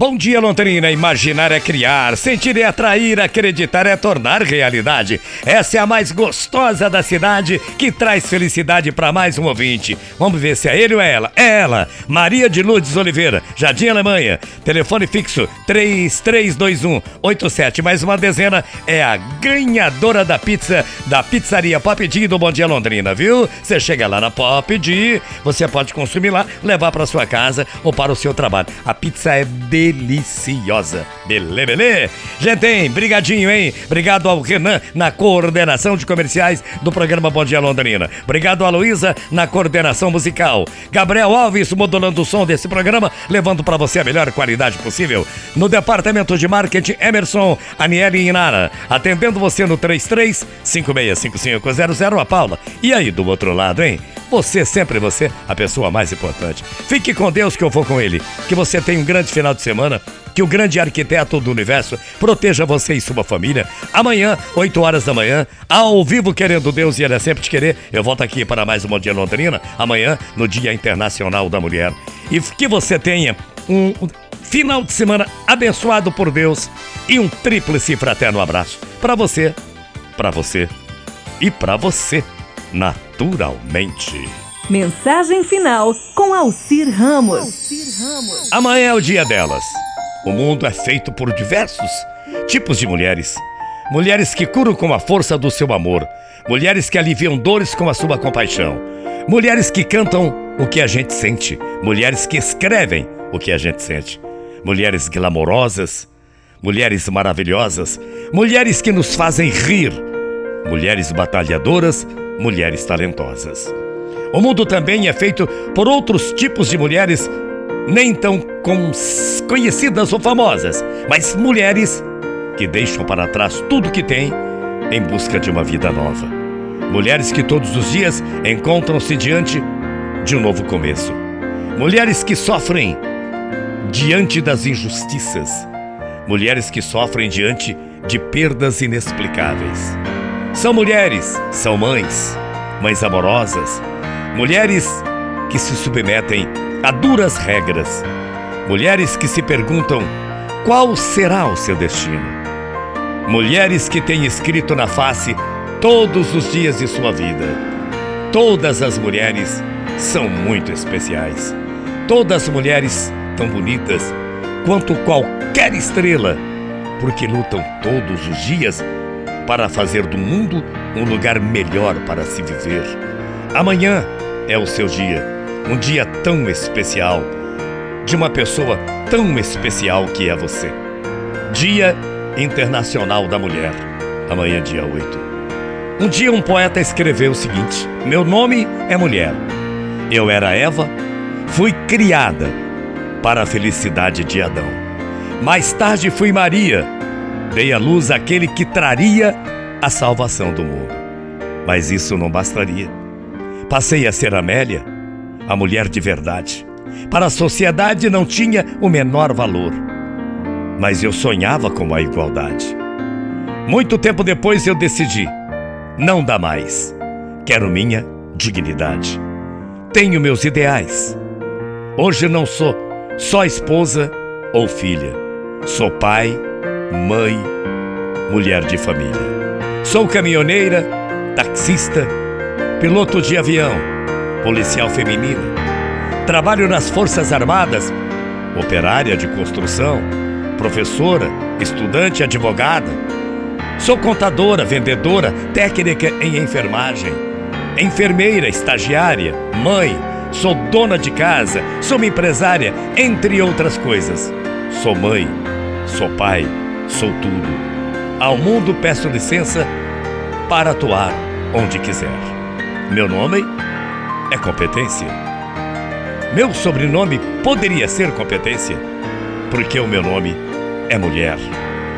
Bom dia, Londrina. Imaginar é criar, sentir é atrair, acreditar é tornar realidade. Essa é a mais gostosa da cidade que traz felicidade para mais um ouvinte. Vamos ver se é ele ou é ela. É ela, Maria de Lourdes Oliveira, Jardim Alemanha. Telefone fixo 332187. Mais uma dezena é a ganhadora da pizza da pizzaria Pop D do Bom Dia Londrina, viu? Você chega lá na Pop D, você pode consumir lá, levar para sua casa ou para o seu trabalho. A pizza é de deliciosa. Belê, belê? Gente, hein? Brigadinho, hein? Obrigado ao Renan na coordenação de comerciais do programa Bom Dia Londrina. Obrigado a Luísa na coordenação musical. Gabriel Alves modulando o som desse programa, levando para você a melhor qualidade possível. No departamento de marketing, Emerson, Aniele Inara. Atendendo você no 33 565500, a Paula. E aí, do outro lado, hein? Você, sempre você, a pessoa mais importante. Fique com Deus que eu vou com Ele. Que você tenha um grande final de semana. Que o grande arquiteto do universo proteja você e sua família. Amanhã, 8 horas da manhã, ao vivo, querendo Deus e Ele é sempre te querer. Eu volto aqui para mais um Bom Dia Londrina. Amanhã, no Dia Internacional da Mulher. E que você tenha um final de semana abençoado por Deus e um tríplice fraterno abraço para você, para você e para você naturalmente. Mensagem final com Alcir Ramos. Amanhã é o dia delas. O mundo é feito por diversos tipos de mulheres. Mulheres que curam com a força do seu amor. Mulheres que aliviam dores com a sua compaixão. Mulheres que cantam o que a gente sente. Mulheres que escrevem o que a gente sente. Mulheres glamorosas. Mulheres maravilhosas. Mulheres que nos fazem rir. Mulheres batalhadoras mulheres talentosas. O mundo também é feito por outros tipos de mulheres, nem tão conhecidas ou famosas, mas mulheres que deixam para trás tudo que têm em busca de uma vida nova. Mulheres que todos os dias encontram-se diante de um novo começo. Mulheres que sofrem diante das injustiças. Mulheres que sofrem diante de perdas inexplicáveis. São mulheres, são mães, mães amorosas, mulheres que se submetem a duras regras, mulheres que se perguntam qual será o seu destino, mulheres que têm escrito na face todos os dias de sua vida. Todas as mulheres são muito especiais. Todas as mulheres tão bonitas quanto qualquer estrela, porque lutam todos os dias para fazer do mundo um lugar melhor para se viver. Amanhã é o seu dia, um dia tão especial, de uma pessoa tão especial que é você. Dia Internacional da Mulher, amanhã, dia 8. Um dia, um poeta escreveu o seguinte: Meu nome é mulher. Eu era Eva, fui criada para a felicidade de Adão. Mais tarde fui Maria, dei à luz aquele que traria a salvação do mundo. Mas isso não bastaria. Passei a ser Amélia, a mulher de verdade. Para a sociedade não tinha o menor valor. Mas eu sonhava com a igualdade. Muito tempo depois eu decidi: não dá mais. Quero minha dignidade. Tenho meus ideais. Hoje não sou só esposa ou filha. Sou pai, mãe, mulher de família. Sou caminhoneira, taxista, piloto de avião, policial feminina. Trabalho nas Forças Armadas, operária de construção, professora, estudante, advogada. Sou contadora, vendedora, técnica em enfermagem, enfermeira, estagiária, mãe, sou dona de casa, sou empresária, entre outras coisas. Sou mãe, sou pai, sou tudo. Ao mundo peço licença para atuar onde quiser. Meu nome é competência. Meu sobrenome poderia ser competência, porque o meu nome é mulher.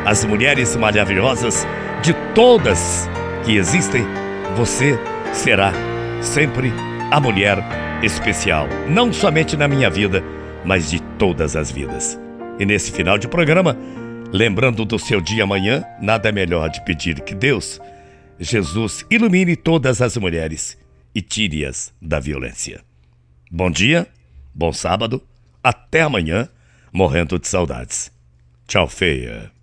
As mulheres maravilhosas de todas que existem, você será sempre a mulher especial, não somente na minha vida, mas de todas as vidas. E nesse final de programa, Lembrando do seu dia amanhã, nada melhor de pedir que Deus, Jesus, ilumine todas as mulheres e tire-as da violência. Bom dia, bom sábado, até amanhã, morrendo de saudades. Tchau, feia.